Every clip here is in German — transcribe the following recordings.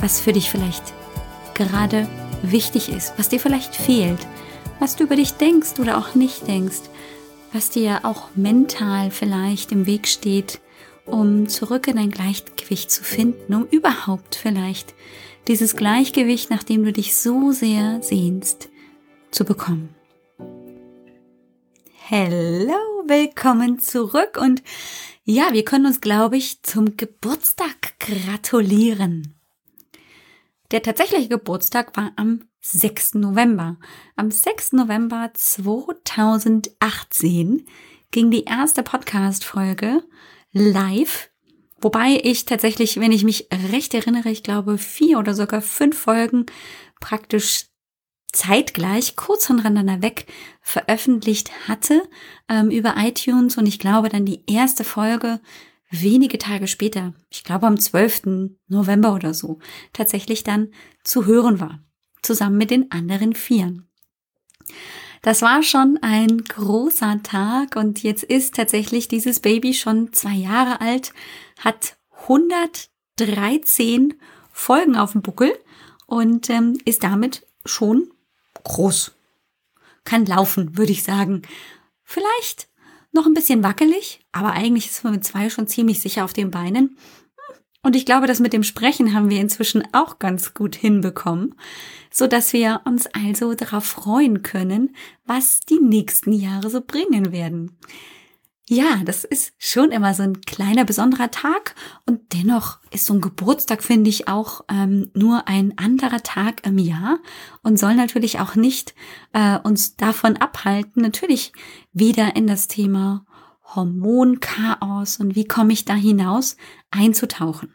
was für dich vielleicht gerade wichtig ist, was dir vielleicht fehlt, was du über dich denkst oder auch nicht denkst, was dir auch mental vielleicht im Weg steht, um zurück in ein Gleichgewicht zu finden, um überhaupt vielleicht dieses Gleichgewicht, nach dem du dich so sehr sehnst, zu bekommen. Hello, willkommen zurück und ja, wir können uns, glaube ich, zum Geburtstag gratulieren. Der tatsächliche Geburtstag war am 6. November. Am 6. November 2018 ging die erste Podcast-Folge live, wobei ich tatsächlich, wenn ich mich recht erinnere, ich glaube vier oder sogar fünf Folgen praktisch zeitgleich kurz voneinander weg veröffentlicht hatte ähm, über iTunes und ich glaube dann die erste Folge wenige Tage später, ich glaube am 12. November oder so, tatsächlich dann zu hören war, zusammen mit den anderen Vieren. Das war schon ein großer Tag und jetzt ist tatsächlich dieses Baby schon zwei Jahre alt, hat 113 Folgen auf dem Buckel und ähm, ist damit schon groß. Kann laufen, würde ich sagen. Vielleicht noch ein bisschen wackelig, aber eigentlich ist man mit zwei schon ziemlich sicher auf den Beinen. Und ich glaube, das mit dem Sprechen haben wir inzwischen auch ganz gut hinbekommen, so dass wir uns also darauf freuen können, was die nächsten Jahre so bringen werden. Ja, das ist schon immer so ein kleiner besonderer Tag und dennoch ist so ein Geburtstag, finde ich, auch ähm, nur ein anderer Tag im Jahr und soll natürlich auch nicht äh, uns davon abhalten, natürlich wieder in das Thema Hormonchaos und wie komme ich da hinaus einzutauchen.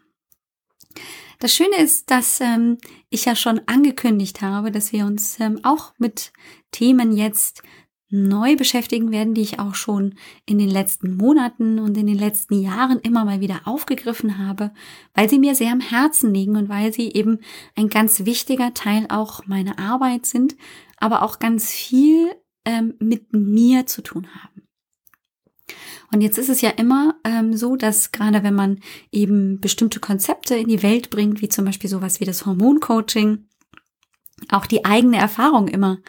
Das Schöne ist, dass ähm, ich ja schon angekündigt habe, dass wir uns ähm, auch mit Themen jetzt neu beschäftigen werden, die ich auch schon in den letzten Monaten und in den letzten Jahren immer mal wieder aufgegriffen habe, weil sie mir sehr am Herzen liegen und weil sie eben ein ganz wichtiger Teil auch meiner Arbeit sind, aber auch ganz viel ähm, mit mir zu tun haben. Und jetzt ist es ja immer ähm, so, dass gerade wenn man eben bestimmte Konzepte in die Welt bringt, wie zum Beispiel sowas wie das Hormoncoaching, auch die eigene Erfahrung immer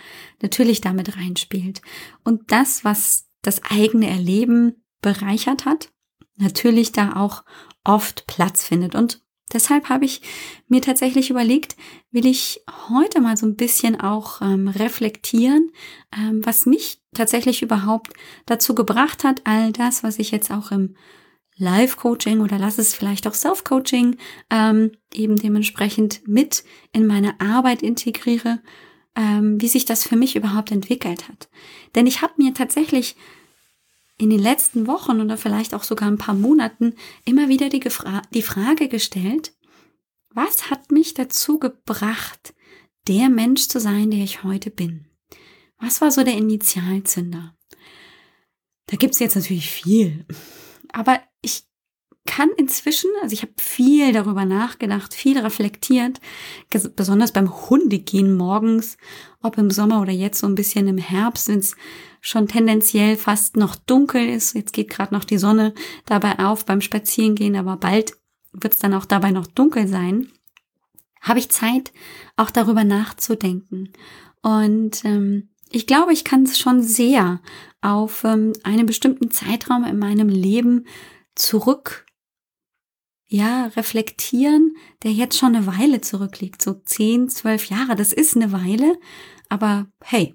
natürlich damit reinspielt. Und das, was das eigene Erleben bereichert hat, natürlich da auch oft Platz findet. Und deshalb habe ich mir tatsächlich überlegt, will ich heute mal so ein bisschen auch ähm, reflektieren, ähm, was mich tatsächlich überhaupt dazu gebracht hat, all das, was ich jetzt auch im Live-Coaching oder lass es vielleicht auch Self-Coaching ähm, eben dementsprechend mit in meine Arbeit integriere, ähm, wie sich das für mich überhaupt entwickelt hat. Denn ich habe mir tatsächlich in den letzten Wochen oder vielleicht auch sogar ein paar Monaten immer wieder die, Gefra die Frage gestellt, was hat mich dazu gebracht, der Mensch zu sein, der ich heute bin? Was war so der Initialzünder? Da gibt's jetzt natürlich viel. Aber kann inzwischen, also ich habe viel darüber nachgedacht, viel reflektiert, besonders beim Hundegehen morgens, ob im Sommer oder jetzt so ein bisschen im Herbst, wenn es schon tendenziell fast noch dunkel ist. Jetzt geht gerade noch die Sonne dabei auf beim Spazierengehen, aber bald wird es dann auch dabei noch dunkel sein. Habe ich Zeit, auch darüber nachzudenken. Und ähm, ich glaube, ich kann es schon sehr auf ähm, einen bestimmten Zeitraum in meinem Leben zurück, ja, reflektieren, der jetzt schon eine Weile zurückliegt, so zehn, zwölf Jahre. Das ist eine Weile, aber hey,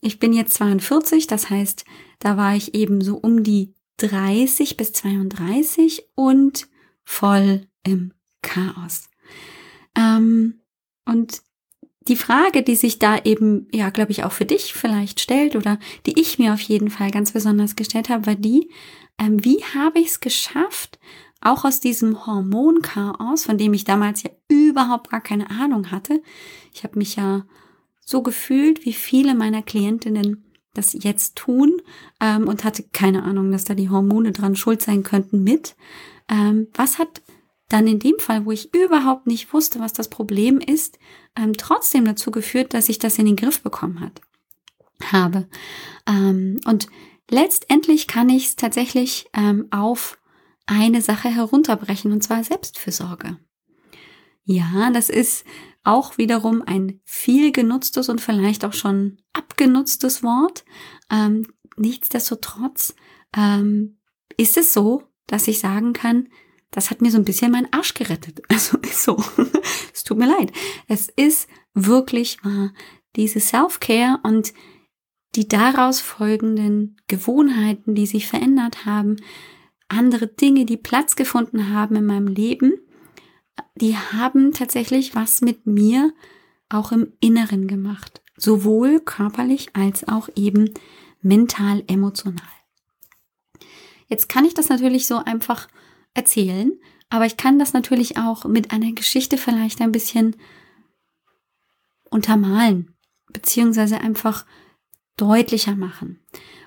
ich bin jetzt 42, das heißt, da war ich eben so um die 30 bis 32 und voll im Chaos. Ähm, und die Frage, die sich da eben, ja, glaube ich, auch für dich vielleicht stellt oder die ich mir auf jeden Fall ganz besonders gestellt habe, war die, ähm, wie habe ich es geschafft, auch aus diesem Hormonchaos, von dem ich damals ja überhaupt gar keine Ahnung hatte. Ich habe mich ja so gefühlt, wie viele meiner Klientinnen das jetzt tun ähm, und hatte keine Ahnung, dass da die Hormone dran schuld sein könnten mit. Ähm, was hat dann in dem Fall, wo ich überhaupt nicht wusste, was das Problem ist, ähm, trotzdem dazu geführt, dass ich das in den Griff bekommen hat, habe. Ähm, und letztendlich kann ich es tatsächlich ähm, auf eine Sache herunterbrechen, und zwar Selbstfürsorge. Ja, das ist auch wiederum ein viel genutztes und vielleicht auch schon abgenutztes Wort. Ähm, nichtsdestotrotz ähm, ist es so, dass ich sagen kann, das hat mir so ein bisschen meinen Arsch gerettet. Also ist so. es tut mir leid. Es ist wirklich wahr. Diese Self-Care und die daraus folgenden Gewohnheiten, die sich verändert haben, andere Dinge, die Platz gefunden haben in meinem Leben, die haben tatsächlich was mit mir auch im Inneren gemacht. Sowohl körperlich als auch eben mental, emotional. Jetzt kann ich das natürlich so einfach erzählen, aber ich kann das natürlich auch mit einer Geschichte vielleicht ein bisschen untermalen, beziehungsweise einfach deutlicher machen.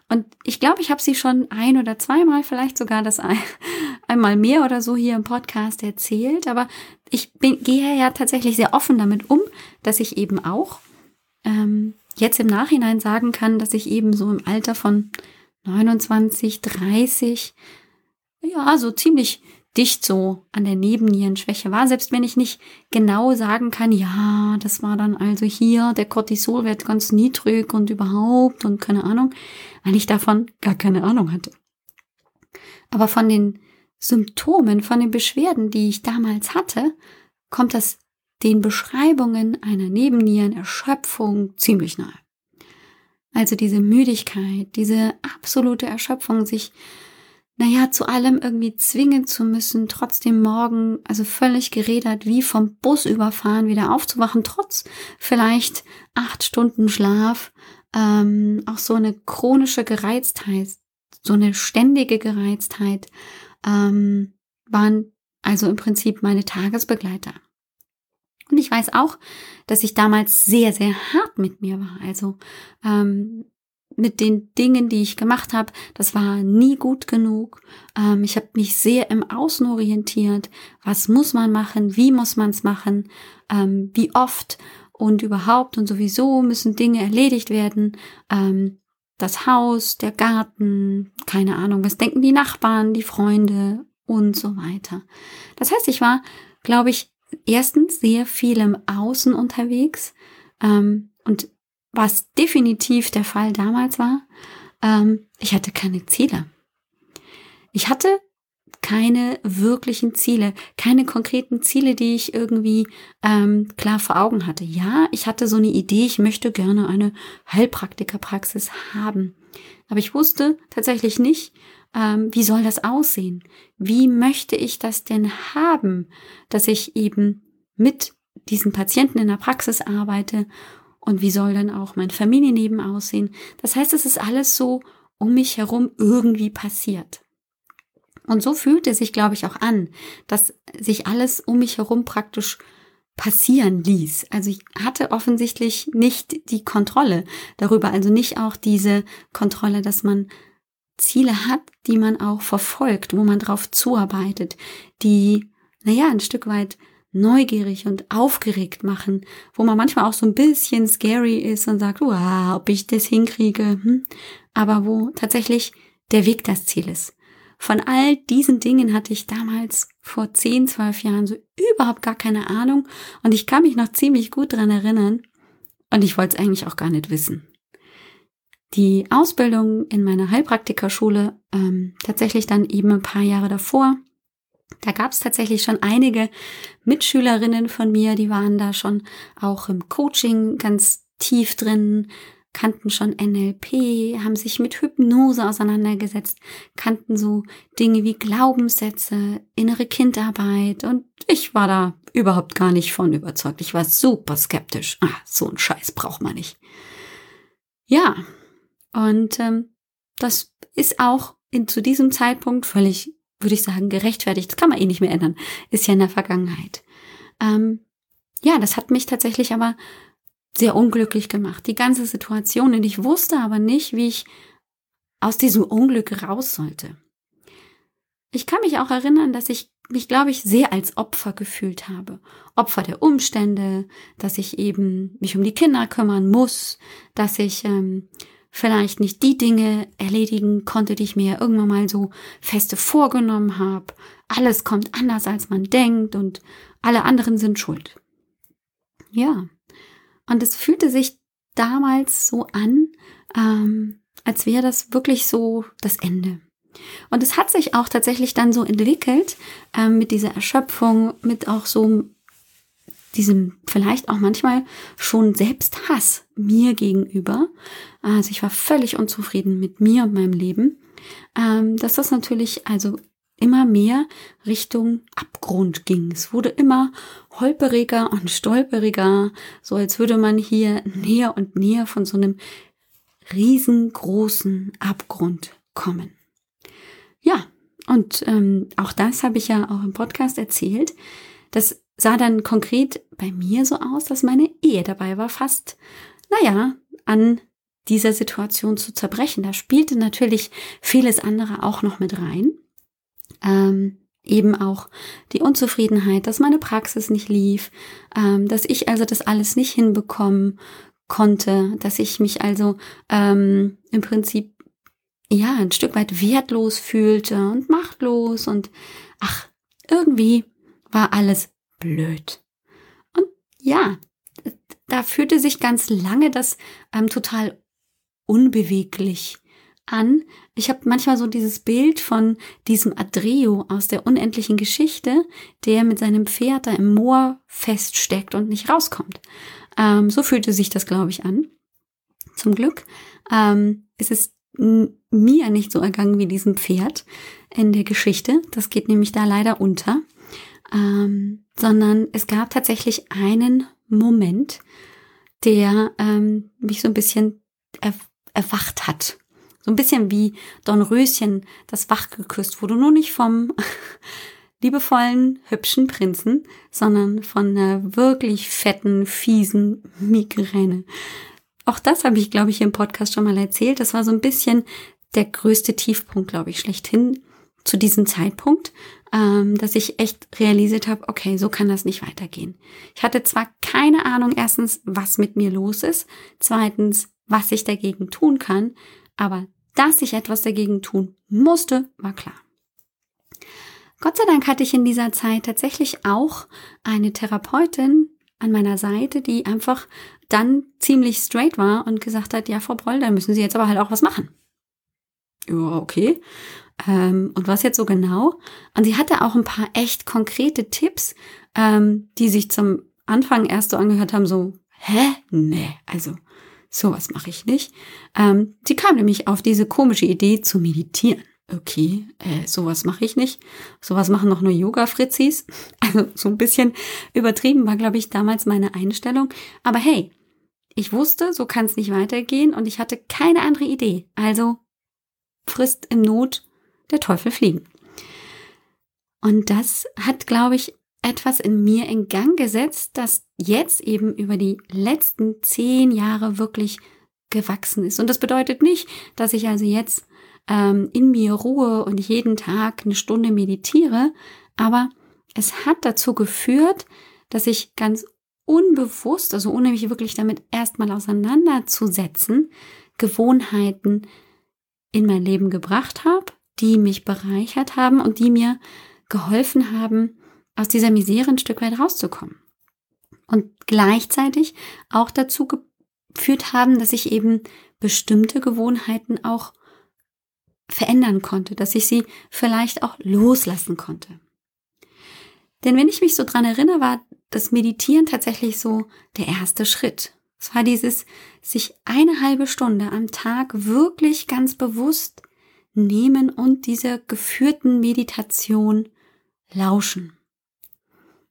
Und ich glaube, ich habe sie schon ein oder zweimal, vielleicht sogar das ein, einmal mehr oder so hier im Podcast erzählt. Aber ich bin, gehe ja tatsächlich sehr offen damit um, dass ich eben auch ähm, jetzt im Nachhinein sagen kann, dass ich eben so im Alter von 29, 30, ja, so ziemlich dicht so an der Nebennierenschwäche war, selbst wenn ich nicht genau sagen kann, ja, das war dann also hier der Cortisolwert ganz niedrig und überhaupt und keine Ahnung, weil ich davon gar keine Ahnung hatte. Aber von den Symptomen, von den Beschwerden, die ich damals hatte, kommt das den Beschreibungen einer Nebennierenerschöpfung ziemlich nahe. Also diese Müdigkeit, diese absolute Erschöpfung, sich naja, zu allem irgendwie zwingen zu müssen, trotzdem morgen, also völlig gerädert, wie vom Bus überfahren, wieder aufzuwachen, trotz vielleicht acht Stunden Schlaf, ähm, auch so eine chronische Gereiztheit, so eine ständige Gereiztheit, ähm, waren also im Prinzip meine Tagesbegleiter. Und ich weiß auch, dass ich damals sehr, sehr hart mit mir war. Also ähm, mit den Dingen, die ich gemacht habe, das war nie gut genug. Ähm, ich habe mich sehr im Außen orientiert. Was muss man machen? Wie muss man es machen? Ähm, wie oft? Und überhaupt und sowieso müssen Dinge erledigt werden. Ähm, das Haus, der Garten, keine Ahnung, was denken die Nachbarn, die Freunde und so weiter. Das heißt, ich war, glaube ich, erstens sehr viel im Außen unterwegs ähm, und was definitiv der Fall damals war, ähm, ich hatte keine Ziele. Ich hatte keine wirklichen Ziele, keine konkreten Ziele, die ich irgendwie ähm, klar vor Augen hatte. Ja, ich hatte so eine Idee, ich möchte gerne eine Heilpraktikerpraxis haben. Aber ich wusste tatsächlich nicht, ähm, wie soll das aussehen? Wie möchte ich das denn haben, dass ich eben mit diesen Patienten in der Praxis arbeite und wie soll dann auch mein Familienleben aussehen? Das heißt, es ist alles so um mich herum irgendwie passiert. Und so fühlt es sich, glaube ich, auch an, dass sich alles um mich herum praktisch passieren ließ. Also ich hatte offensichtlich nicht die Kontrolle darüber, also nicht auch diese Kontrolle, dass man Ziele hat, die man auch verfolgt, wo man drauf zuarbeitet, die, naja, ein Stück weit neugierig und aufgeregt machen, wo man manchmal auch so ein bisschen scary ist und sagt, wow, ob ich das hinkriege, hm? aber wo tatsächlich der Weg das Ziel ist. Von all diesen Dingen hatte ich damals vor 10, 12 Jahren so überhaupt gar keine Ahnung und ich kann mich noch ziemlich gut dran erinnern und ich wollte es eigentlich auch gar nicht wissen. Die Ausbildung in meiner Heilpraktikerschule ähm, tatsächlich dann eben ein paar Jahre davor da gab es tatsächlich schon einige Mitschülerinnen von mir, die waren da schon auch im Coaching ganz tief drin, kannten schon NLP, haben sich mit Hypnose auseinandergesetzt, kannten so Dinge wie Glaubenssätze, innere Kindarbeit und ich war da überhaupt gar nicht von überzeugt. Ich war super skeptisch. Ah, so ein Scheiß braucht man nicht. Ja, und ähm, das ist auch in, zu diesem Zeitpunkt völlig würde ich sagen, gerechtfertigt. Das kann man eh nicht mehr ändern. Ist ja in der Vergangenheit. Ähm, ja, das hat mich tatsächlich aber sehr unglücklich gemacht. Die ganze Situation. Und ich wusste aber nicht, wie ich aus diesem Unglück raus sollte. Ich kann mich auch erinnern, dass ich mich, glaube ich, sehr als Opfer gefühlt habe. Opfer der Umstände, dass ich eben mich um die Kinder kümmern muss, dass ich ähm, vielleicht nicht die Dinge erledigen konnte, die ich mir irgendwann mal so feste vorgenommen habe. Alles kommt anders, als man denkt und alle anderen sind schuld. Ja, und es fühlte sich damals so an, ähm, als wäre das wirklich so das Ende. Und es hat sich auch tatsächlich dann so entwickelt äh, mit dieser Erschöpfung, mit auch so diesem vielleicht auch manchmal schon Selbsthass mir gegenüber. Also ich war völlig unzufrieden mit mir und meinem Leben, ähm, dass das natürlich also immer mehr Richtung Abgrund ging. Es wurde immer holperiger und stolperiger, so als würde man hier näher und näher von so einem riesengroßen Abgrund kommen. Ja, und ähm, auch das habe ich ja auch im Podcast erzählt. Das sah dann konkret bei mir so aus, dass meine Ehe dabei war, fast, naja, an dieser Situation zu zerbrechen. Da spielte natürlich vieles andere auch noch mit rein. Ähm, eben auch die Unzufriedenheit, dass meine Praxis nicht lief, ähm, dass ich also das alles nicht hinbekommen konnte, dass ich mich also ähm, im Prinzip ja, ein Stück weit wertlos fühlte und machtlos und ach, irgendwie war alles blöd. Und ja, da fühlte sich ganz lange das ähm, total unbeweglich an. Ich habe manchmal so dieses Bild von diesem Adreo aus der unendlichen Geschichte, der mit seinem Pferd da im Moor feststeckt und nicht rauskommt. Ähm, so fühlte sich das, glaube ich, an. Zum Glück ähm, ist es mir nicht so ergangen wie diesem Pferd in der Geschichte. Das geht nämlich da leider unter. Ähm, sondern es gab tatsächlich einen Moment, der ähm, mich so ein bisschen er erwacht hat. So ein bisschen wie Don Röschen, das wach geküsst wurde. Nur nicht vom liebevollen, hübschen Prinzen, sondern von einer wirklich fetten, fiesen Migräne. Auch das habe ich, glaube ich, im Podcast schon mal erzählt. Das war so ein bisschen der größte Tiefpunkt, glaube ich, schlechthin zu diesem Zeitpunkt, ähm, dass ich echt realisiert habe, okay, so kann das nicht weitergehen. Ich hatte zwar keine Ahnung, erstens, was mit mir los ist, zweitens, was ich dagegen tun kann, aber dass ich etwas dagegen tun musste, war klar. Gott sei Dank hatte ich in dieser Zeit tatsächlich auch eine Therapeutin an meiner Seite, die einfach dann ziemlich straight war und gesagt hat, ja, Frau Broll, da müssen Sie jetzt aber halt auch was machen. Ja, okay. Ähm, und was jetzt so genau? Und sie hatte auch ein paar echt konkrete Tipps, ähm, die sich zum Anfang erst so angehört haben, so, hä? Nee, also sowas mache ich nicht. Ähm, sie kam nämlich auf diese komische Idee zu meditieren. Okay, äh, sowas mache ich nicht. Sowas machen noch nur Yoga-Fritzis. Also so ein bisschen übertrieben war, glaube ich, damals meine Einstellung. Aber hey, ich wusste, so kann es nicht weitergehen und ich hatte keine andere Idee. Also frisst im Not der Teufel fliegen. Und das hat, glaube ich, etwas in mir in Gang gesetzt, das jetzt eben über die letzten zehn Jahre wirklich gewachsen ist. Und das bedeutet nicht, dass ich also jetzt ähm, in mir ruhe und jeden Tag eine Stunde meditiere, aber es hat dazu geführt, dass ich ganz unbewusst, also ohne mich wirklich damit erstmal auseinanderzusetzen, Gewohnheiten in mein Leben gebracht habe, die mich bereichert haben und die mir geholfen haben, aus dieser Misere ein Stück weit rauszukommen. Und gleichzeitig auch dazu geführt haben, dass ich eben bestimmte Gewohnheiten auch verändern konnte, dass ich sie vielleicht auch loslassen konnte. Denn wenn ich mich so dran erinnere, war das Meditieren tatsächlich so der erste Schritt. Es war dieses sich eine halbe Stunde am Tag wirklich ganz bewusst nehmen und dieser geführten Meditation lauschen.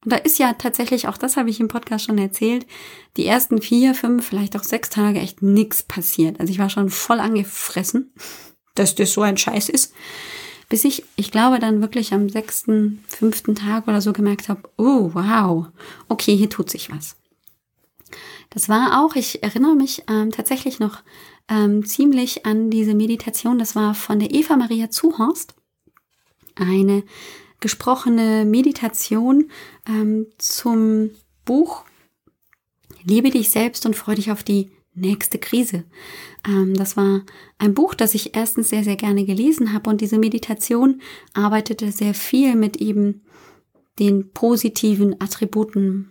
Und da ist ja tatsächlich, auch das habe ich im Podcast schon erzählt, die ersten vier, fünf, vielleicht auch sechs Tage echt nichts passiert. Also ich war schon voll angefressen, dass das so ein Scheiß ist bis ich, ich glaube, dann wirklich am sechsten, fünften Tag oder so gemerkt habe, oh, wow, okay, hier tut sich was. Das war auch, ich erinnere mich ähm, tatsächlich noch ähm, ziemlich an diese Meditation. Das war von der Eva Maria Zuhorst. Eine gesprochene Meditation ähm, zum Buch Liebe dich selbst und freu dich auf die nächste Krise. Ähm, das war ein Buch, das ich erstens sehr, sehr gerne gelesen habe und diese Meditation arbeitete sehr viel mit eben den positiven Attributen,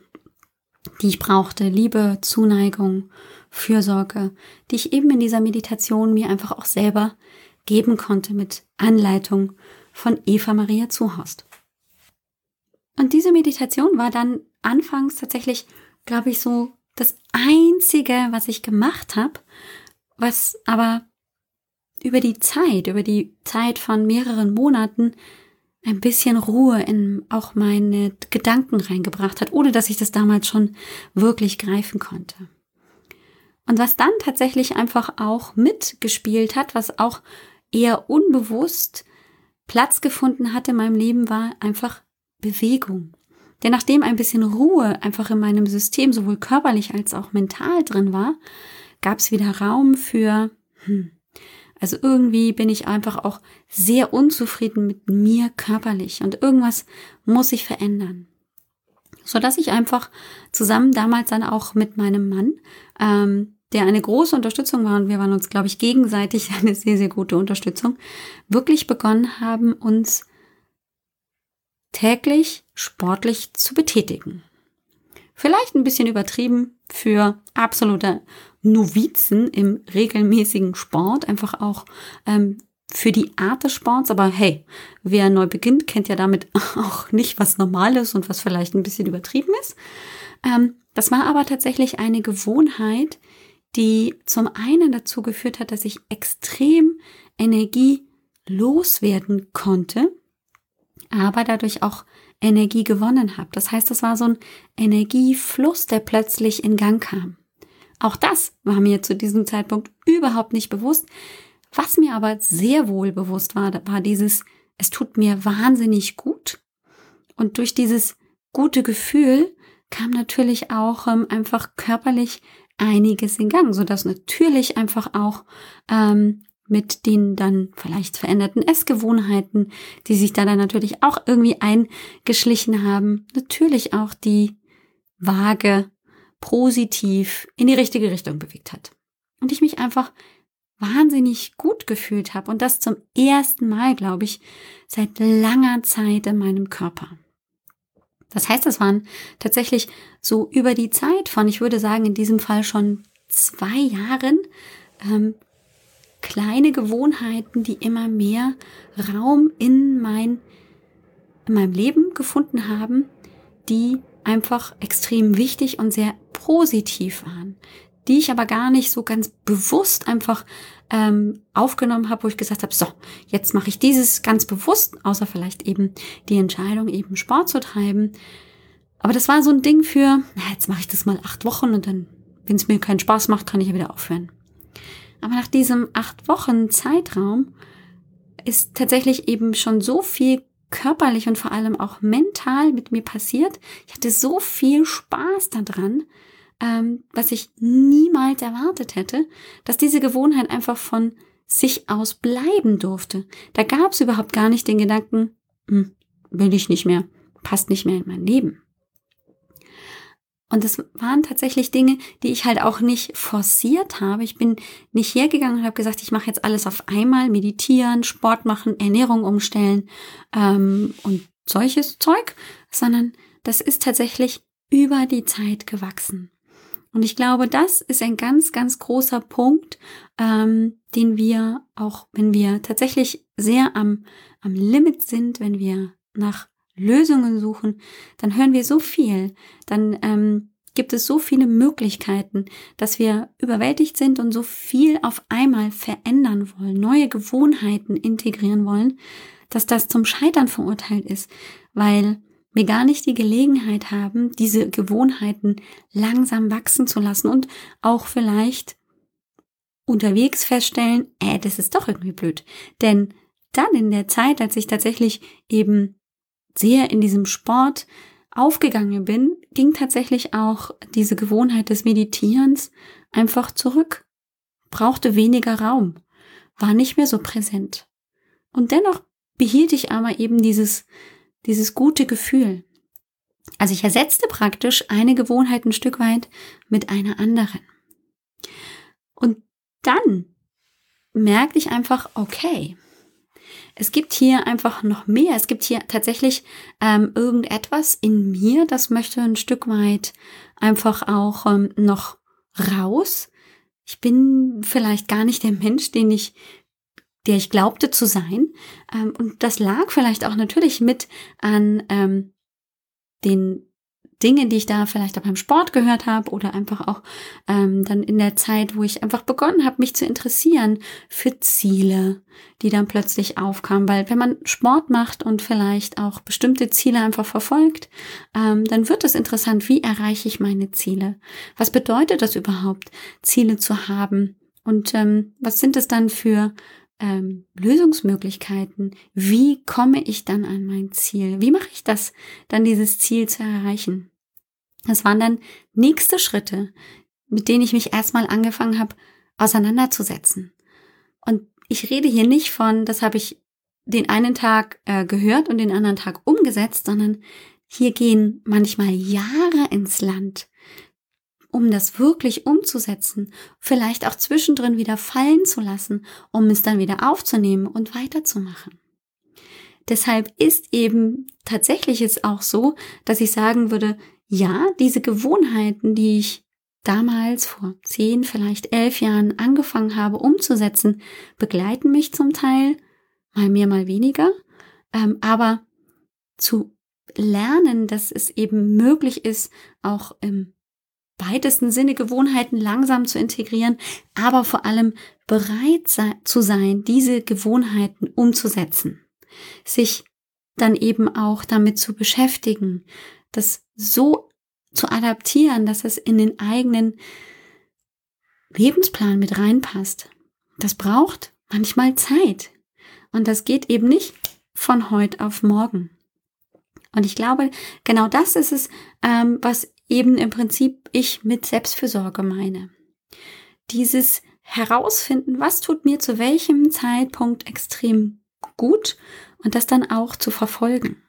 die ich brauchte. Liebe, Zuneigung, Fürsorge, die ich eben in dieser Meditation mir einfach auch selber geben konnte mit Anleitung von Eva Maria Zuhorst. Und diese Meditation war dann anfangs tatsächlich, glaube ich, so das Einzige, was ich gemacht habe, was aber über die Zeit, über die Zeit von mehreren Monaten ein bisschen Ruhe in auch meine Gedanken reingebracht hat, ohne dass ich das damals schon wirklich greifen konnte. Und was dann tatsächlich einfach auch mitgespielt hat, was auch eher unbewusst Platz gefunden hat in meinem Leben, war einfach Bewegung. Denn nachdem ein bisschen Ruhe einfach in meinem System sowohl körperlich als auch mental drin war, gab es wieder Raum für, hm, also irgendwie bin ich einfach auch sehr unzufrieden mit mir körperlich und irgendwas muss ich verändern. So dass ich einfach zusammen damals dann auch mit meinem Mann, ähm, der eine große Unterstützung war und wir waren uns, glaube ich, gegenseitig eine sehr, sehr gute Unterstützung, wirklich begonnen haben, uns täglich sportlich zu betätigen. Vielleicht ein bisschen übertrieben für absolute Novizen im regelmäßigen Sport, einfach auch ähm, für die Art des Sports. Aber hey, wer neu beginnt, kennt ja damit auch nicht, was normal ist und was vielleicht ein bisschen übertrieben ist. Ähm, das war aber tatsächlich eine Gewohnheit, die zum einen dazu geführt hat, dass ich extrem Energie loswerden konnte aber dadurch auch Energie gewonnen habe. Das heißt, das war so ein Energiefluss, der plötzlich in Gang kam. Auch das war mir zu diesem Zeitpunkt überhaupt nicht bewusst. Was mir aber sehr wohl bewusst war, war dieses, es tut mir wahnsinnig gut. Und durch dieses gute Gefühl kam natürlich auch ähm, einfach körperlich einiges in Gang, sodass natürlich einfach auch ähm, mit den dann vielleicht veränderten Essgewohnheiten, die sich da dann natürlich auch irgendwie eingeschlichen haben, natürlich auch die Waage positiv in die richtige Richtung bewegt hat. Und ich mich einfach wahnsinnig gut gefühlt habe und das zum ersten Mal, glaube ich, seit langer Zeit in meinem Körper. Das heißt, es waren tatsächlich so über die Zeit von, ich würde sagen, in diesem Fall schon zwei Jahren, ähm, kleine Gewohnheiten, die immer mehr Raum in mein, in meinem Leben gefunden haben, die einfach extrem wichtig und sehr positiv waren, die ich aber gar nicht so ganz bewusst einfach ähm, aufgenommen habe, wo ich gesagt habe, so, jetzt mache ich dieses ganz bewusst, außer vielleicht eben die Entscheidung, eben Sport zu treiben. Aber das war so ein Ding für, na, jetzt mache ich das mal acht Wochen und dann, wenn es mir keinen Spaß macht, kann ich ja wieder aufhören. Aber nach diesem acht Wochen Zeitraum ist tatsächlich eben schon so viel körperlich und vor allem auch mental mit mir passiert. Ich hatte so viel Spaß daran, ähm, was ich niemals erwartet hätte, dass diese Gewohnheit einfach von sich aus bleiben durfte. Da gab es überhaupt gar nicht den Gedanken, hm, will ich nicht mehr, passt nicht mehr in mein Leben. Und das waren tatsächlich Dinge, die ich halt auch nicht forciert habe. Ich bin nicht hergegangen und habe gesagt, ich mache jetzt alles auf einmal, meditieren, Sport machen, Ernährung umstellen ähm, und solches Zeug, sondern das ist tatsächlich über die Zeit gewachsen. Und ich glaube, das ist ein ganz, ganz großer Punkt, ähm, den wir auch, wenn wir tatsächlich sehr am, am Limit sind, wenn wir nach Lösungen suchen, dann hören wir so viel, dann ähm, gibt es so viele Möglichkeiten, dass wir überwältigt sind und so viel auf einmal verändern wollen, neue Gewohnheiten integrieren wollen, dass das zum Scheitern verurteilt ist, weil wir gar nicht die Gelegenheit haben, diese Gewohnheiten langsam wachsen zu lassen und auch vielleicht unterwegs feststellen, äh, das ist doch irgendwie blöd. Denn dann in der Zeit, als ich tatsächlich eben sehr in diesem Sport aufgegangen bin, ging tatsächlich auch diese Gewohnheit des Meditierens einfach zurück, brauchte weniger Raum, war nicht mehr so präsent. Und dennoch behielt ich aber eben dieses, dieses gute Gefühl. Also ich ersetzte praktisch eine Gewohnheit ein Stück weit mit einer anderen. Und dann merkte ich einfach, okay, es gibt hier einfach noch mehr. Es gibt hier tatsächlich ähm, irgendetwas in mir, das möchte ein Stück weit einfach auch ähm, noch raus. Ich bin vielleicht gar nicht der Mensch, den ich, der ich glaubte zu sein. Ähm, und das lag vielleicht auch natürlich mit an ähm, den Dinge, die ich da vielleicht auch beim Sport gehört habe oder einfach auch ähm, dann in der Zeit, wo ich einfach begonnen habe, mich zu interessieren für Ziele, die dann plötzlich aufkamen. Weil wenn man Sport macht und vielleicht auch bestimmte Ziele einfach verfolgt, ähm, dann wird es interessant, wie erreiche ich meine Ziele? Was bedeutet das überhaupt, Ziele zu haben? Und ähm, was sind es dann für ähm, Lösungsmöglichkeiten. Wie komme ich dann an mein Ziel? Wie mache ich das, dann dieses Ziel zu erreichen? Das waren dann nächste Schritte, mit denen ich mich erstmal angefangen habe, auseinanderzusetzen. Und ich rede hier nicht von, das habe ich den einen Tag äh, gehört und den anderen Tag umgesetzt, sondern hier gehen manchmal Jahre ins Land, um das wirklich umzusetzen, vielleicht auch zwischendrin wieder fallen zu lassen, um es dann wieder aufzunehmen und weiterzumachen. Deshalb ist eben tatsächlich es auch so, dass ich sagen würde, ja, diese Gewohnheiten, die ich damals vor zehn, vielleicht elf Jahren angefangen habe umzusetzen, begleiten mich zum Teil, mal mehr, mal weniger, ähm, aber zu lernen, dass es eben möglich ist, auch im weitesten Sinne Gewohnheiten langsam zu integrieren, aber vor allem bereit zu sein, diese Gewohnheiten umzusetzen, sich dann eben auch damit zu beschäftigen, das so zu adaptieren, dass es in den eigenen Lebensplan mit reinpasst. Das braucht manchmal Zeit. Und das geht eben nicht von heute auf morgen. Und ich glaube, genau das ist es, ähm, was eben im Prinzip ich mit Selbstfürsorge meine. Dieses herausfinden, was tut mir zu welchem Zeitpunkt extrem gut und das dann auch zu verfolgen.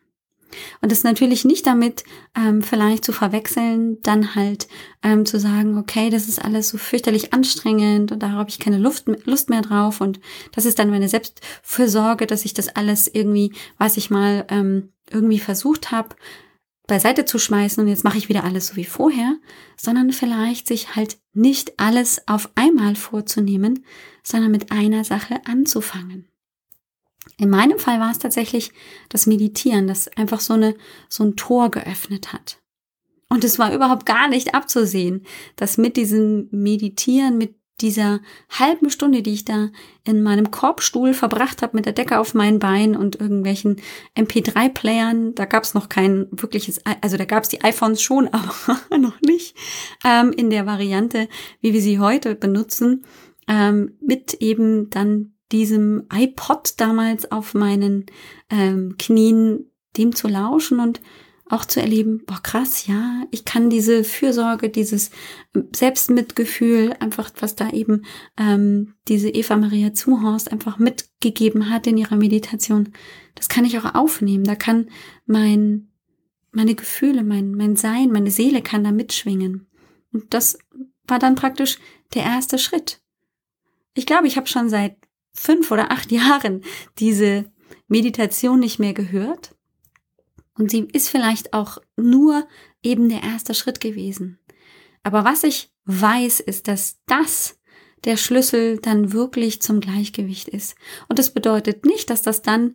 Und das natürlich nicht damit ähm, vielleicht zu verwechseln, dann halt ähm, zu sagen, okay, das ist alles so fürchterlich anstrengend und da habe ich keine Luft, Lust mehr drauf und das ist dann meine Selbstfürsorge, dass ich das alles irgendwie, was ich mal ähm, irgendwie versucht habe, beiseite zu schmeißen und jetzt mache ich wieder alles so wie vorher, sondern vielleicht sich halt nicht alles auf einmal vorzunehmen, sondern mit einer Sache anzufangen. In meinem Fall war es tatsächlich das Meditieren, das einfach so eine, so ein Tor geöffnet hat. Und es war überhaupt gar nicht abzusehen, dass mit diesem Meditieren, mit dieser halben Stunde, die ich da in meinem Korbstuhl verbracht habe, mit der Decke auf meinen Beinen und irgendwelchen MP3-Playern, da gab es noch kein wirkliches, also da gab es die iPhones schon, aber noch nicht ähm, in der Variante, wie wir sie heute benutzen, ähm, mit eben dann diesem iPod damals auf meinen ähm, Knien, dem zu lauschen und auch zu erleben, boah krass, ja, ich kann diese Fürsorge, dieses Selbstmitgefühl, einfach was da eben ähm, diese Eva Maria Zuhorst einfach mitgegeben hat in ihrer Meditation, das kann ich auch aufnehmen. Da kann mein meine Gefühle, mein mein Sein, meine Seele kann da mitschwingen. Und das war dann praktisch der erste Schritt. Ich glaube, ich habe schon seit fünf oder acht Jahren diese Meditation nicht mehr gehört. Und sie ist vielleicht auch nur eben der erste Schritt gewesen. Aber was ich weiß, ist, dass das der Schlüssel dann wirklich zum Gleichgewicht ist. Und das bedeutet nicht, dass das dann,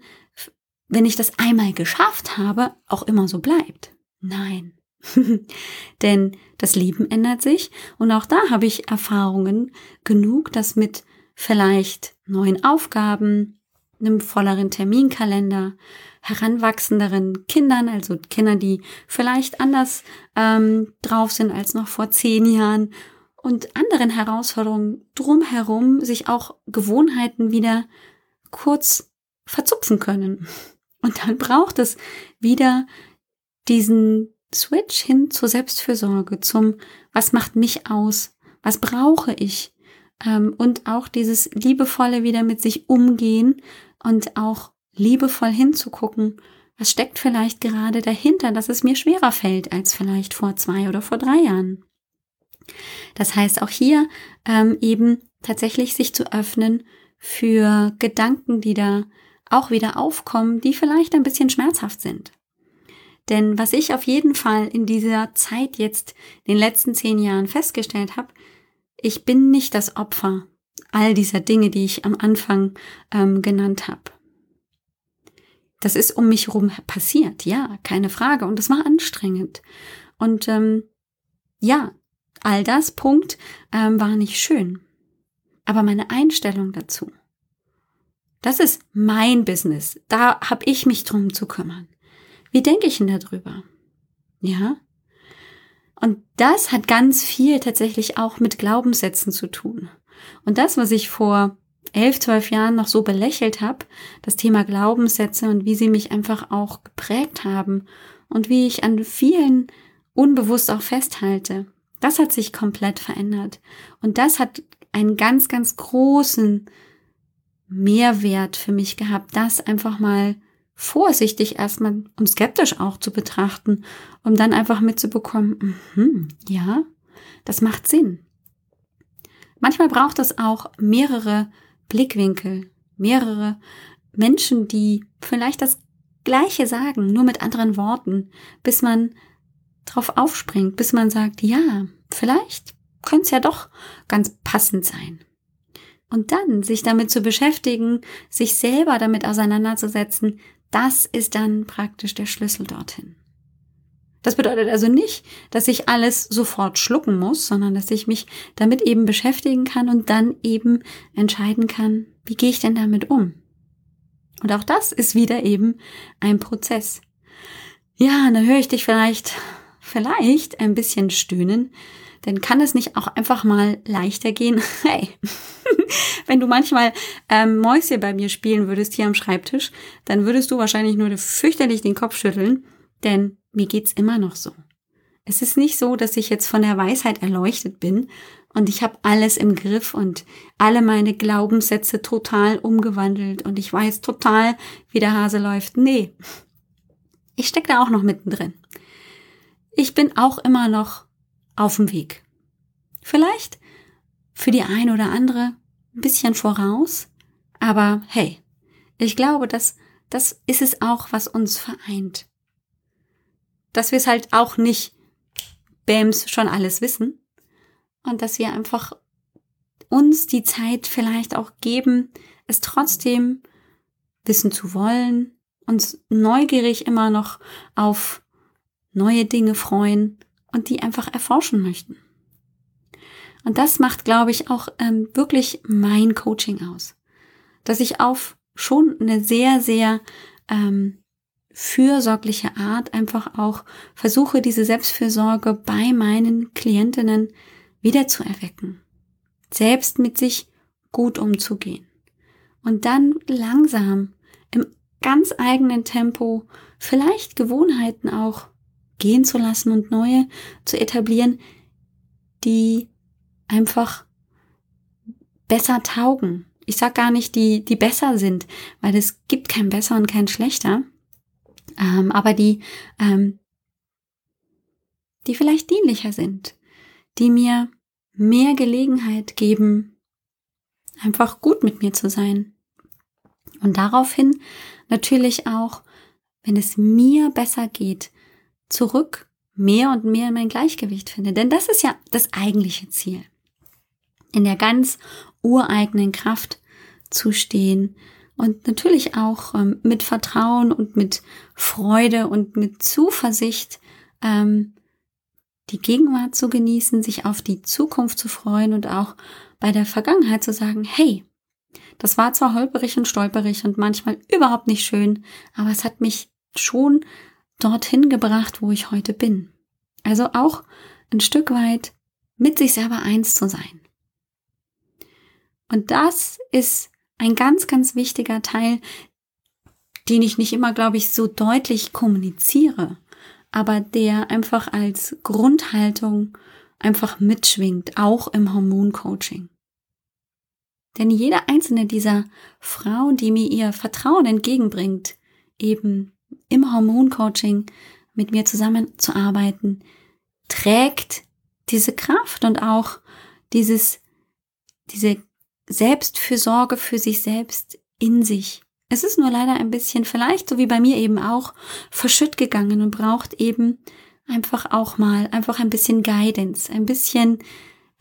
wenn ich das einmal geschafft habe, auch immer so bleibt. Nein. Denn das Leben ändert sich und auch da habe ich Erfahrungen genug, dass mit vielleicht neuen Aufgaben, einem volleren Terminkalender, heranwachsenderen Kindern, also Kinder, die vielleicht anders ähm, drauf sind als noch vor zehn Jahren und anderen Herausforderungen drumherum sich auch Gewohnheiten wieder kurz verzupfen können. Und dann braucht es wieder diesen Switch hin zur Selbstfürsorge, zum, was macht mich aus, was brauche ich, ähm, und auch dieses liebevolle wieder mit sich umgehen und auch liebevoll hinzugucken, was steckt vielleicht gerade dahinter, dass es mir schwerer fällt als vielleicht vor zwei oder vor drei Jahren. Das heißt auch hier ähm, eben tatsächlich sich zu öffnen für Gedanken, die da auch wieder aufkommen, die vielleicht ein bisschen schmerzhaft sind. Denn was ich auf jeden Fall in dieser Zeit jetzt, den letzten zehn Jahren festgestellt habe, ich bin nicht das Opfer all dieser Dinge, die ich am Anfang ähm, genannt habe. Das ist um mich herum passiert, ja, keine Frage. Und es war anstrengend. Und ähm, ja, all das, Punkt, ähm, war nicht schön. Aber meine Einstellung dazu, das ist mein Business. Da habe ich mich drum zu kümmern. Wie denke ich denn darüber? Ja? Und das hat ganz viel tatsächlich auch mit Glaubenssätzen zu tun. Und das, was ich vor elf, zwölf Jahren noch so belächelt habe, das Thema Glaubenssätze und wie sie mich einfach auch geprägt haben und wie ich an vielen unbewusst auch festhalte, das hat sich komplett verändert. Und das hat einen ganz, ganz großen Mehrwert für mich gehabt, das einfach mal vorsichtig erstmal und skeptisch auch zu betrachten, um dann einfach mitzubekommen, mh, ja, das macht Sinn. Manchmal braucht es auch mehrere Blickwinkel, mehrere Menschen, die vielleicht das Gleiche sagen, nur mit anderen Worten, bis man drauf aufspringt, bis man sagt, ja, vielleicht könnte es ja doch ganz passend sein. Und dann sich damit zu beschäftigen, sich selber damit auseinanderzusetzen, das ist dann praktisch der Schlüssel dorthin. Das bedeutet also nicht, dass ich alles sofort schlucken muss, sondern dass ich mich damit eben beschäftigen kann und dann eben entscheiden kann, wie gehe ich denn damit um? Und auch das ist wieder eben ein Prozess. Ja, da höre ich dich vielleicht, vielleicht ein bisschen stöhnen, denn kann es nicht auch einfach mal leichter gehen? Hey, wenn du manchmal ähm, Mäuschen bei mir spielen würdest hier am Schreibtisch, dann würdest du wahrscheinlich nur fürchterlich den Kopf schütteln, denn mir geht's immer noch so. Es ist nicht so, dass ich jetzt von der Weisheit erleuchtet bin und ich habe alles im Griff und alle meine Glaubenssätze total umgewandelt und ich weiß total, wie der Hase läuft. Nee, ich stecke da auch noch mittendrin. Ich bin auch immer noch auf dem Weg. Vielleicht für die eine oder andere ein bisschen voraus, aber hey, ich glaube, dass das ist es auch, was uns vereint. Dass wir es halt auch nicht Bäms schon alles wissen und dass wir einfach uns die Zeit vielleicht auch geben, es trotzdem wissen zu wollen, uns neugierig immer noch auf neue Dinge freuen und die einfach erforschen möchten. Und das macht, glaube ich, auch ähm, wirklich mein Coaching aus. Dass ich auf schon eine sehr, sehr ähm, fürsorgliche Art einfach auch versuche, diese Selbstfürsorge bei meinen Klientinnen wieder zu erwecken. Selbst mit sich gut umzugehen. Und dann langsam im ganz eigenen Tempo vielleicht Gewohnheiten auch gehen zu lassen und neue zu etablieren, die einfach besser taugen. Ich sag gar nicht, die, die besser sind, weil es gibt kein besser und kein schlechter, ähm, aber die, ähm, die vielleicht dienlicher sind, die mir mehr Gelegenheit geben, einfach gut mit mir zu sein. Und daraufhin natürlich auch, wenn es mir besser geht, zurück mehr und mehr in mein Gleichgewicht finde. Denn das ist ja das eigentliche Ziel in der ganz ureigenen Kraft zu stehen und natürlich auch ähm, mit Vertrauen und mit Freude und mit Zuversicht ähm, die Gegenwart zu genießen, sich auf die Zukunft zu freuen und auch bei der Vergangenheit zu sagen, hey, das war zwar holperig und stolperig und manchmal überhaupt nicht schön, aber es hat mich schon dorthin gebracht, wo ich heute bin. Also auch ein Stück weit mit sich selber eins zu sein. Und das ist ein ganz, ganz wichtiger Teil, den ich nicht immer, glaube ich, so deutlich kommuniziere, aber der einfach als Grundhaltung einfach mitschwingt, auch im Hormoncoaching. Denn jede einzelne dieser Frauen, die mir ihr Vertrauen entgegenbringt, eben im Hormoncoaching mit mir zusammenzuarbeiten, trägt diese Kraft und auch dieses, diese Selbstfürsorge für sich selbst in sich. Es ist nur leider ein bisschen, vielleicht so wie bei mir eben auch, verschütt gegangen und braucht eben einfach auch mal, einfach ein bisschen Guidance, ein bisschen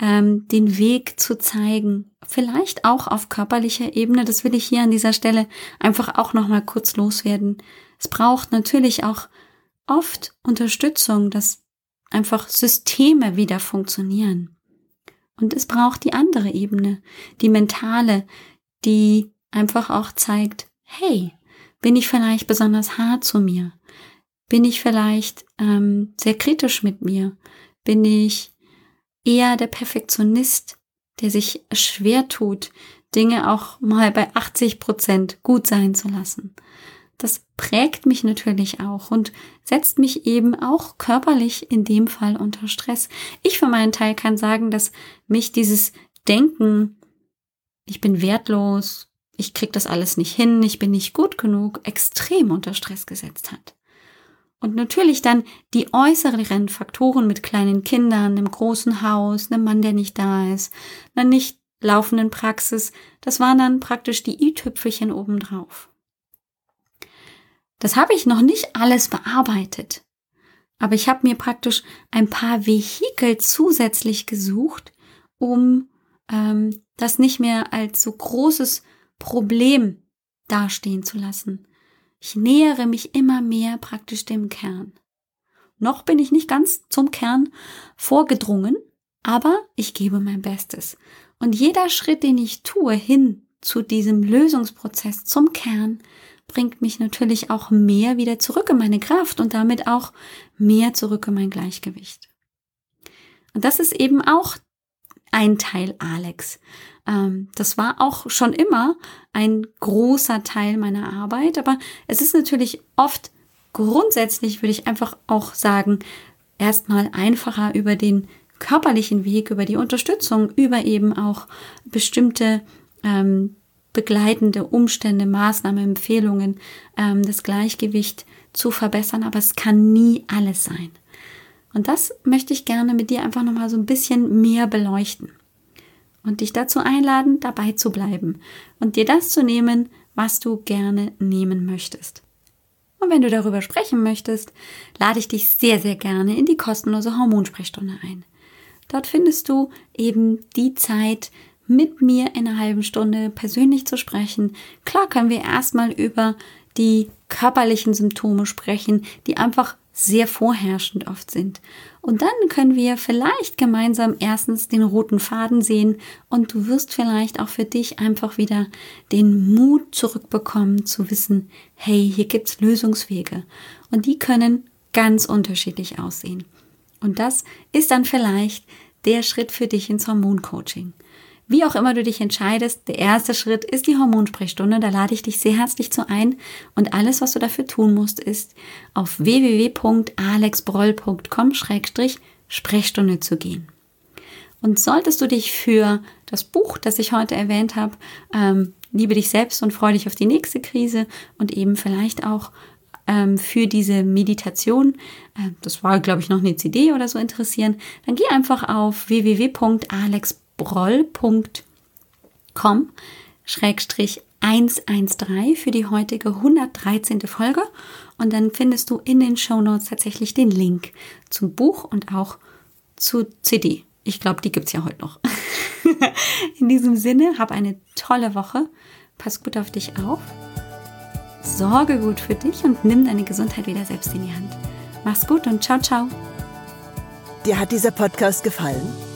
ähm, den Weg zu zeigen. Vielleicht auch auf körperlicher Ebene, das will ich hier an dieser Stelle einfach auch nochmal kurz loswerden. Es braucht natürlich auch oft Unterstützung, dass einfach Systeme wieder funktionieren. Und es braucht die andere Ebene, die mentale, die einfach auch zeigt, hey, bin ich vielleicht besonders hart zu mir? Bin ich vielleicht ähm, sehr kritisch mit mir? Bin ich eher der Perfektionist, der sich schwer tut, Dinge auch mal bei 80 Prozent gut sein zu lassen? Das prägt mich natürlich auch und setzt mich eben auch körperlich in dem Fall unter Stress. Ich für meinen Teil kann sagen, dass mich dieses Denken, ich bin wertlos, ich krieg das alles nicht hin, ich bin nicht gut genug, extrem unter Stress gesetzt hat. Und natürlich dann die äußeren Faktoren mit kleinen Kindern, einem großen Haus, einem Mann, der nicht da ist, einer nicht laufenden Praxis, das waren dann praktisch die i-Tüpfelchen obendrauf. Das habe ich noch nicht alles bearbeitet, aber ich habe mir praktisch ein paar Vehikel zusätzlich gesucht, um ähm, das nicht mehr als so großes Problem dastehen zu lassen. Ich nähere mich immer mehr praktisch dem Kern. Noch bin ich nicht ganz zum Kern vorgedrungen, aber ich gebe mein Bestes. Und jeder Schritt, den ich tue hin zu diesem Lösungsprozess zum Kern, bringt mich natürlich auch mehr wieder zurück in meine Kraft und damit auch mehr zurück in mein Gleichgewicht. Und das ist eben auch ein Teil Alex. Ähm, das war auch schon immer ein großer Teil meiner Arbeit, aber es ist natürlich oft grundsätzlich, würde ich einfach auch sagen, erstmal einfacher über den körperlichen Weg, über die Unterstützung, über eben auch bestimmte ähm, begleitende Umstände, Maßnahmen, Empfehlungen, ähm, das Gleichgewicht zu verbessern, aber es kann nie alles sein. Und das möchte ich gerne mit dir einfach nochmal so ein bisschen mehr beleuchten und dich dazu einladen, dabei zu bleiben und dir das zu nehmen, was du gerne nehmen möchtest. Und wenn du darüber sprechen möchtest, lade ich dich sehr, sehr gerne in die kostenlose Hormonsprechstunde ein. Dort findest du eben die Zeit, mit mir in einer halben Stunde persönlich zu sprechen. Klar können wir erstmal über die körperlichen Symptome sprechen, die einfach sehr vorherrschend oft sind. Und dann können wir vielleicht gemeinsam erstens den roten Faden sehen und du wirst vielleicht auch für dich einfach wieder den Mut zurückbekommen zu wissen, hey, hier gibt's Lösungswege und die können ganz unterschiedlich aussehen. Und das ist dann vielleicht der Schritt für dich ins Hormoncoaching. Wie auch immer du dich entscheidest, der erste Schritt ist die Hormonsprechstunde. Da lade ich dich sehr herzlich zu ein. Und alles, was du dafür tun musst, ist auf www.alexbroll.com-sprechstunde zu gehen. Und solltest du dich für das Buch, das ich heute erwähnt habe, ähm, Liebe dich selbst und freue dich auf die nächste Krise und eben vielleicht auch ähm, für diese Meditation, äh, das war, glaube ich, noch eine CD oder so interessieren, dann geh einfach auf www.alexbroll.com broll.com Schrägstrich 113 für die heutige 113. Folge und dann findest du in den Show Notes tatsächlich den Link zum Buch und auch zu CD. Ich glaube, die gibt es ja heute noch. in diesem Sinne, hab eine tolle Woche. Pass gut auf dich auf. Sorge gut für dich und nimm deine Gesundheit wieder selbst in die Hand. Mach's gut und ciao, ciao. Dir hat dieser Podcast gefallen?